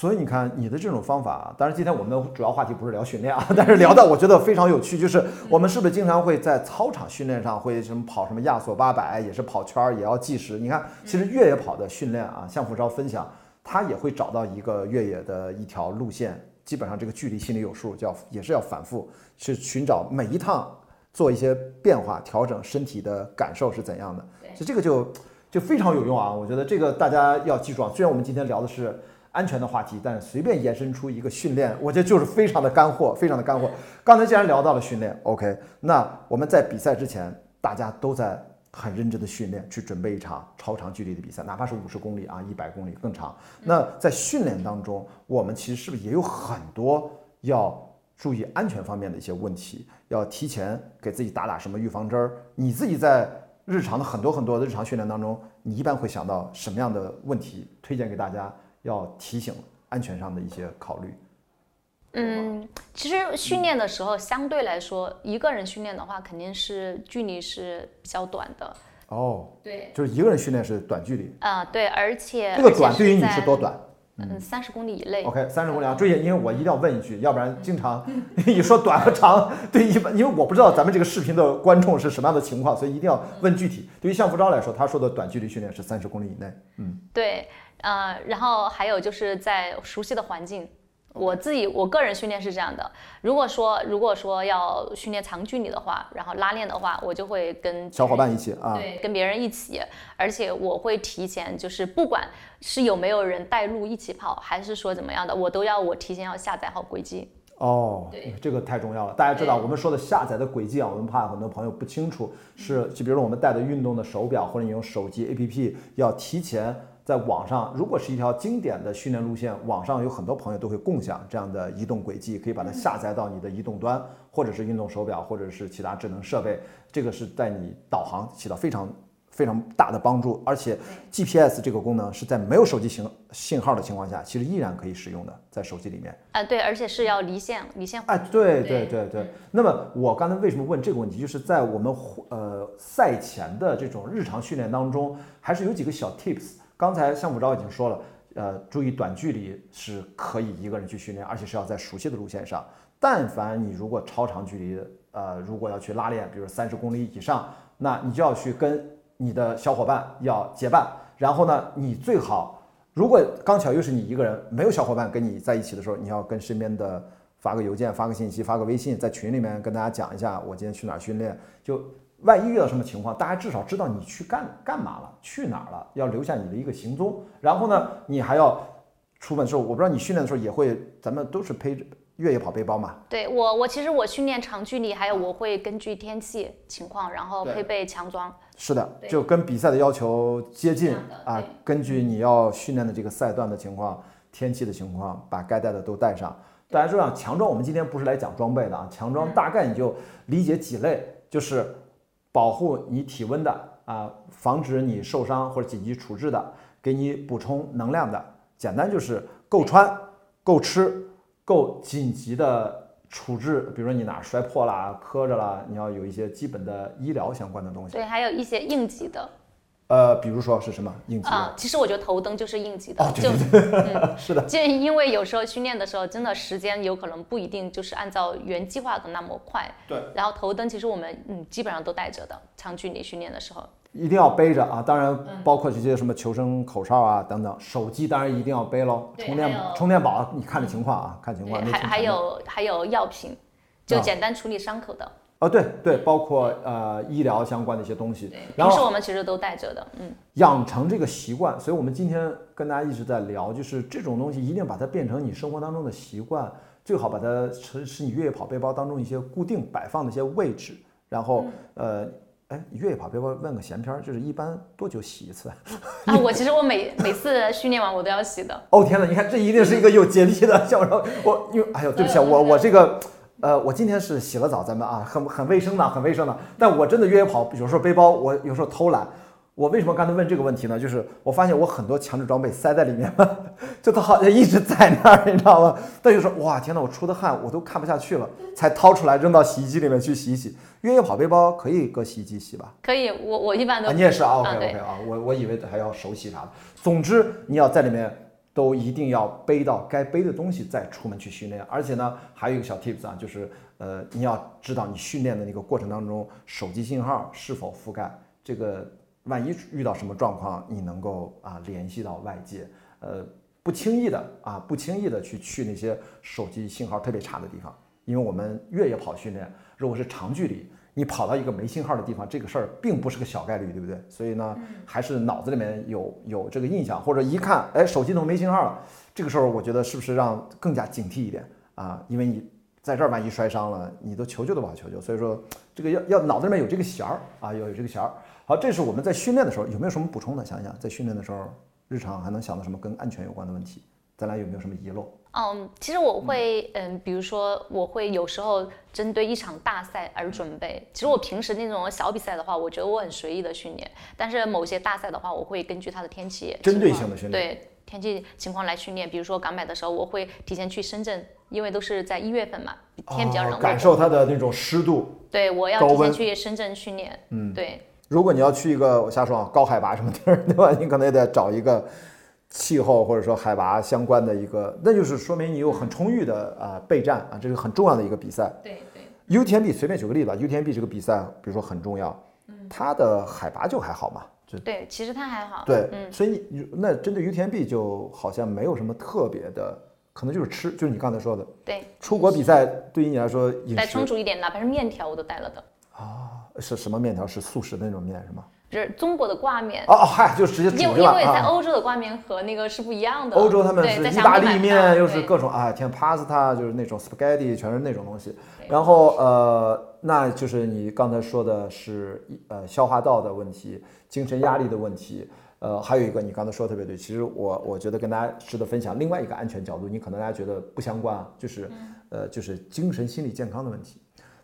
所以你看，你的这种方法，当然今天我们的主要话题不是聊训练啊，但是聊到我觉得非常有趣，就是我们是不是经常会在操场训练上会什么跑什么亚索八百，也是跑圈儿，也要计时。你看，其实越野跑的训练啊，向富超分享，他也会找到一个越野的一条路线，基本上这个距离心里有数，叫也是要反复去寻找每一趟做一些变化，调整身体的感受是怎样的。所以这个就就非常有用啊，我觉得这个大家要记住啊。虽然我们今天聊的是。安全的话题，但随便延伸出一个训练，我觉得就是非常的干货，非常的干货。刚才既然聊到了训练，OK，那我们在比赛之前，大家都在很认真的训练，去准备一场超长距离的比赛，哪怕是五十公里啊，一百公里更长。那在训练当中，我们其实是不是也有很多要注意安全方面的一些问题？要提前给自己打打什么预防针儿？你自己在日常的很多很多的日常训练当中，你一般会想到什么样的问题？推荐给大家。要提醒安全上的一些考虑。嗯，其实训练的时候，相对来说，一个人训练的话，肯定是距离是比较短的。哦，对，就是一个人训练是短距离。啊，对，而且这个短对于你是多短？嗯，三十公里以内。OK，三十公里啊！注意，因为我一定要问一句，要不然经常你说短和长，对一般，因为我不知道咱们这个视频的观众是什么样的情况，所以一定要问具体。对于向福昭来说，他说的短距离训练是三十公里以内。嗯，对。呃，然后还有就是在熟悉的环境，我自己我个人训练是这样的。如果说如果说要训练长距离的话，然后拉练的话，我就会跟小伙伴一起啊，对，跟别人一起，而且我会提前，就是不管是有没有人带路一起跑，还是说怎么样的，我都要我提前要下载好轨迹。哦，对，这个太重要了。大家知道我们说的下载的轨迹啊，我们怕很多朋友不清楚，是就比如说我们带的运动的手表，或者你用手机 APP 要提前。在网上，如果是一条经典的训练路线，网上有很多朋友都会共享这样的移动轨迹，可以把它下载到你的移动端，或者是运动手表，或者是其他智能设备。这个是在你导航起到非常非常大的帮助。而且 GPS 这个功能是在没有手机信信号的情况下，其实依然可以使用的，在手机里面。啊，对，而且是要离线，离线。哎，对对对对。那么我刚才为什么问这个问题，就是在我们呃赛前的这种日常训练当中，还是有几个小 tips。刚才向普昭已经说了，呃，注意短距离是可以一个人去训练，而且是要在熟悉的路线上。但凡你如果超长距离，呃，如果要去拉练，比如三十公里以上，那你就要去跟你的小伙伴要结伴。然后呢，你最好如果刚巧又是你一个人，没有小伙伴跟你在一起的时候，你要跟身边的发个邮件、发个信息、发个微信，在群里面跟大家讲一下，我今天去哪儿训练，就。万一遇到什么情况，大家至少知道你去干干嘛了，去哪儿了，要留下你的一个行踪。然后呢，你还要出门的时候，我不知道你训练的时候也会，咱们都是背着越野跑背包嘛？对我，我其实我训练长距离，还有我会根据天气情况，然后配备强装。是的，就跟比赛的要求接近啊。根据你要训练的这个赛段的情况、天气的情况，把该带的都带上。大家知道强装，我们今天不是来讲装备的啊。强装大概你就理解几类，就是。保护你体温的啊，防止你受伤或者紧急处置的，给你补充能量的，简单就是够穿、够吃、够紧急的处置，比如说你哪摔破了、磕着了，你要有一些基本的医疗相关的东西。对，还有一些应急的。呃，比如说是什么应急啊？其实我觉得头灯就是应急的。哦，对对对，是的。就因为有时候训练的时候，真的时间有可能不一定就是按照原计划的那么快。对。然后头灯其实我们嗯基本上都带着的，长距离训练的时候。一定要背着啊！当然包括这些什么求生口哨啊等等，手机当然一定要背喽。充电充电宝你看着情况啊，看情况。还还有还有药品，就简单处理伤口的。哦，对对，包括呃医疗相关的一些东西，平时我们其实都带着的，嗯，养成这个习惯，所以我们今天跟大家一直在聊，就是这种东西一定把它变成你生活当中的习惯，最好把它是是你越野跑背包当中一些固定摆放的一些位置，然后呃，哎，越野跑背包问个闲篇儿，就是一般多久洗一次？啊，我其实我每每次训练完我都要洗的。哦天哪，你看这一定是一个有洁癖的小说，我因为哎呦对不起，我我这个。呃，我今天是洗了澡，咱们啊，很很卫生的，很卫生的。但我真的越野跑，有时候背包，我有时候偷懒。我为什么刚才问这个问题呢？就是我发现我很多强制装备塞在里面了，就它好像一直在那儿，你知道吗？但有时候哇，天哪，我出的汗我都看不下去了，才掏出来扔到洗衣机里面去洗一洗。越野跑背包可以搁洗衣机洗吧？可以，我我一般都。你也是啊？OK OK 啊，我我以为还要手洗啥的。总之你要在里面。都一定要背到该背的东西再出门去训练。而且呢，还有一个小 tips 啊，就是呃，你要知道你训练的那个过程当中，手机信号是否覆盖，这个万一遇到什么状况，你能够啊联系到外界，呃，不轻易的啊，不轻易的去去那些手机信号特别差的地方，因为我们越野跑训练，如果是长距离。你跑到一个没信号的地方，这个事儿并不是个小概率，对不对？所以呢，还是脑子里面有有这个印象，或者一看，哎，手机怎么没信号了，这个时候我觉得是不是让更加警惕一点啊？因为你在这儿万一摔伤了，你都求救都不好求救。所以说，这个要要脑子里面有这个弦儿啊，要有这个弦儿。好，这是我们在训练的时候有没有什么补充的？想一想，在训练的时候，日常还能想到什么跟安全有关的问题？咱俩有没有什么遗漏？嗯，其实我会，嗯，比如说我会有时候针对一场大赛而准备。其实我平时那种小比赛的话，我觉得我很随意的训练。但是某些大赛的话，我会根据它的天气，针对性的训练，对天气情况来训练。比如说港百的时候，我会提前去深圳，因为都是在一月份嘛，天比较冷，感受它的那种湿度。对，我要提前去深圳训练。嗯，对。如果你要去一个我瞎说啊，高海拔什么地儿，对吧？你可能也得找一个。气候或者说海拔相关的一个，那就是说明你有很充裕的啊备战啊，这是很重要的一个比赛。对对。UTMB 随便举个例子吧，UTMB 这个比赛，比如说很重要，它的海拔就还好嘛，就对，其实它还好。对，所以你那针对 UTMB 就好像没有什么特别的，可能就是吃，就是你刚才说的。对。出国比赛对于你来说，带充足一点，哪怕是面条我都带了的。啊，是什么面条？是素食的那种面是吗？就是中国的挂面哦哦嗨，就直接煮因为因为在欧洲的挂面和那个是不一样的。欧洲他们是意大利面，又是各种啊，天 pasta 就是那种 spaghetti，全是那种东西。然后呃，那就是你刚才说的是呃消化道的问题，精神压力的问题。呃，还有一个你刚才说的特别对，其实我我觉得跟大家值得分享另外一个安全角度，你可能大家觉得不相关啊，就是呃就是精神心理健康的问题。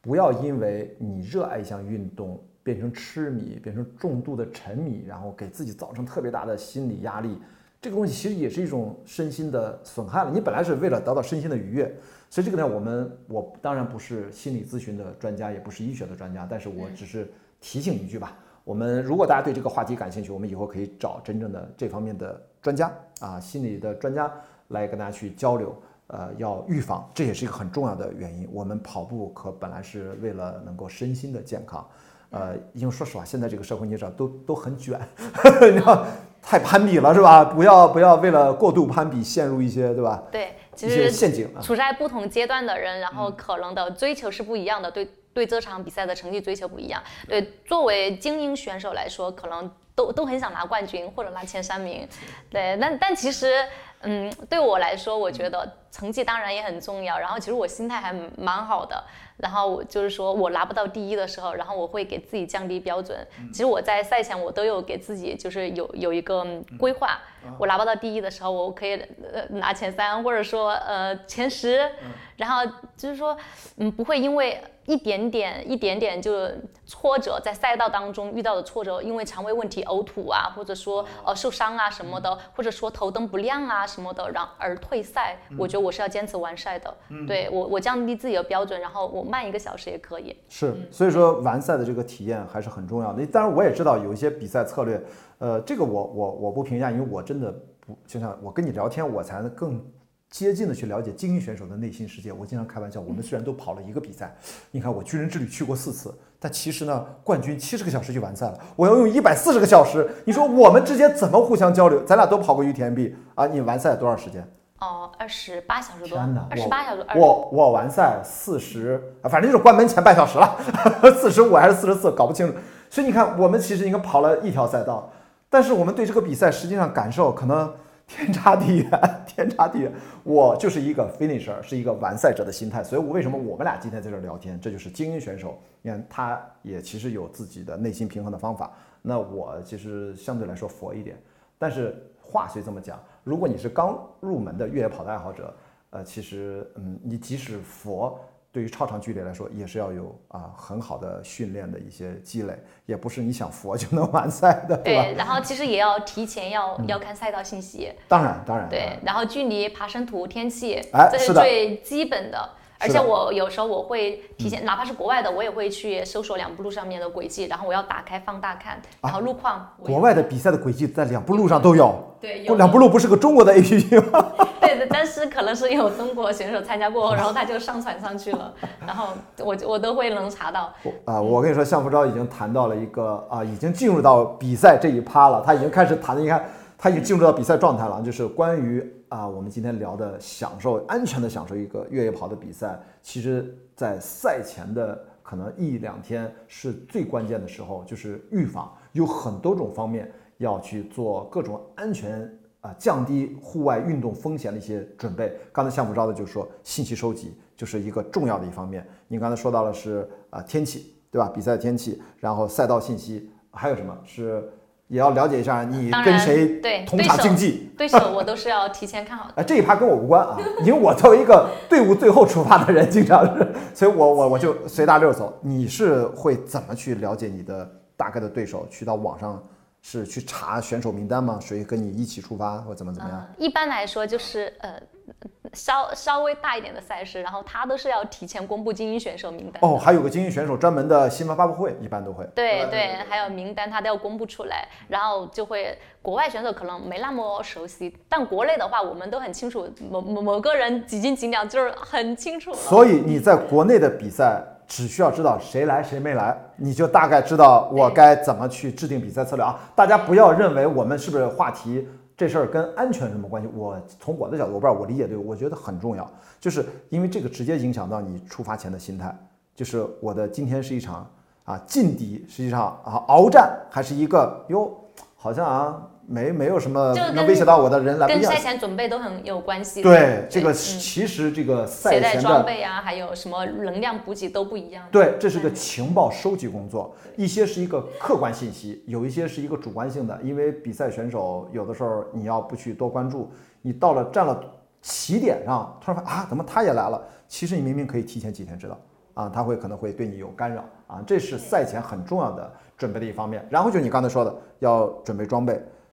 不要因为你热爱一项运动。变成痴迷，变成重度的沉迷，然后给自己造成特别大的心理压力，这个东西其实也是一种身心的损害了。你本来是为了得到身心的愉悦，所以这个呢，我们我当然不是心理咨询的专家，也不是医学的专家，但是我只是提醒一句吧。我们如果大家对这个话题感兴趣，我们以后可以找真正的这方面的专家啊，心理的专家来跟大家去交流。呃，要预防，这也是一个很重要的原因。我们跑步可本来是为了能够身心的健康。呃，因为说实话，现在这个社会你知道都都很卷，你知道太攀比了是吧？不要不要为了过度攀比陷入一些对吧？对，其实陷阱。处在不同阶段的人，然后可能的追求是不一样的，对对这场比赛的成绩追求不一样。对，作为精英选手来说，可能都都很想拿冠军或者拿前三名。对，但但其实。嗯，对我来说，我觉得成绩当然也很重要。然后其实我心态还蛮好的。然后就是说我拿不到第一的时候，然后我会给自己降低标准。其实我在赛前我都有给自己就是有有一个规划。我拿不到第一的时候，我可以呃拿前三，或者说呃前十。然后就是说，嗯，不会因为。一点点，一点点就挫折，在赛道当中遇到的挫折，因为肠胃问题呕吐啊，或者说呃受伤啊什么的，或者说头灯不亮啊什么的，然而退赛。我觉得我是要坚持完赛的，对我我降低自己的标准，然后我慢一个小时也可以。是，所以说完赛的这个体验还是很重要的。当然我也知道有一些比赛策略，呃，这个我我我不评价，因为我真的不就像我跟你聊天，我才能更。接近的去了解精英选手的内心世界。我经常开玩笑，我们虽然都跑了一个比赛，你看我军人之旅去过四次，但其实呢，冠军七十个小时就完赛了，我要用一百四十个小时。你说我们之间怎么互相交流？咱俩都跑过 UTMB 啊，你完赛多少时间？哦，二十八小时多。天哪，二十八小时。我我完赛四十，反正就是关门前半小时了，四十五还是四十四，搞不清楚。所以你看，我们其实应该跑了一条赛道，但是我们对这个比赛实际上感受可能。天差地远，天差地远。我就是一个 finisher，是一个完赛者的心态。所以，我为什么我们俩今天在这儿聊天？这就是精英选手。你看，他也其实有自己的内心平衡的方法。那我其实相对来说佛一点。但是话虽这么讲，如果你是刚入门的越野跑的爱好者，呃，其实，嗯，你即使佛。对于超长距离来说，也是要有啊很好的训练的一些积累，也不是你想佛就能完赛的，对吧？对，然后其实也要提前要要看赛道信息。当然，当然。对，然后距离、爬升图、天气，哎，这是最基本的。而且我有时候我会提前，哪怕是国外的，我也会去搜索两步路上面的轨迹，然后我要打开放大看，然后路况。国外的比赛的轨迹在两步路上都有。对，有。两步路不是个中国的 APP 吗？对的，但是可能是有中国选手参加过，然后他就上传上去了，然后我我都会能查到。啊，我跟你说，向福昭已经谈到了一个啊，已经进入到比赛这一趴了，他已经开始谈的，你看。他已经进入到比赛状态了，就是关于啊，我们今天聊的享受安全的享受一个越野跑的比赛，其实，在赛前的可能一两天是最关键的时候，就是预防，有很多种方面要去做各种安全啊，降低户外运动风险的一些准备。刚才项目招的就是说，信息收集就是一个重要的一方面。你刚才说到了是啊天气，对吧？比赛天气，然后赛道信息，还有什么是？也要了解一下你跟谁同场竞技，对手我都是要提前看好的。哎，这一趴跟我无关啊，因为我作为一个队伍最后出发的人，经常是，所以我我我就随大溜走。你是会怎么去了解你的大概的对手？去到网上是去查选手名单吗？谁跟你一起出发或怎么怎么样？一般来说就是呃。稍稍微大一点的赛事，然后他都是要提前公布精英选手名单。哦，还有个精英选手专门的新闻发布会，一般都会。对对，还有名单他都要公布出来，然后就会国外选手可能没那么熟悉，但国内的话我们都很清楚，某某某个人几斤几两就是很清楚。所以你在国内的比赛只需要知道谁来谁没来，你就大概知道我该怎么去制定比赛策略啊！大家不要认为我们是不是话题。这事儿跟安全什么关系？我从我的角度，我不知道我理解对，我觉得很重要，就是因为这个直接影响到你出发前的心态。就是我的今天是一场啊劲敌，实际上啊鏖战，还是一个哟，好像啊。没没有什么能威胁到我的人来，跟赛前准备都很有关系。对，这个其实这个赛前的装备啊，还有什么能量补给都不一样。对，这是个情报收集工作，一些是一个客观信息，有一些是一个主观性的。因为比赛选手有的时候你要不去多关注，你到了站了起点上，突然发现啊，怎么他也来了？其实你明明可以提前几天知道啊，他会可能会对你有干扰啊，这是赛前很重要的准备的一方面。然后就你刚才说的，要准备装备。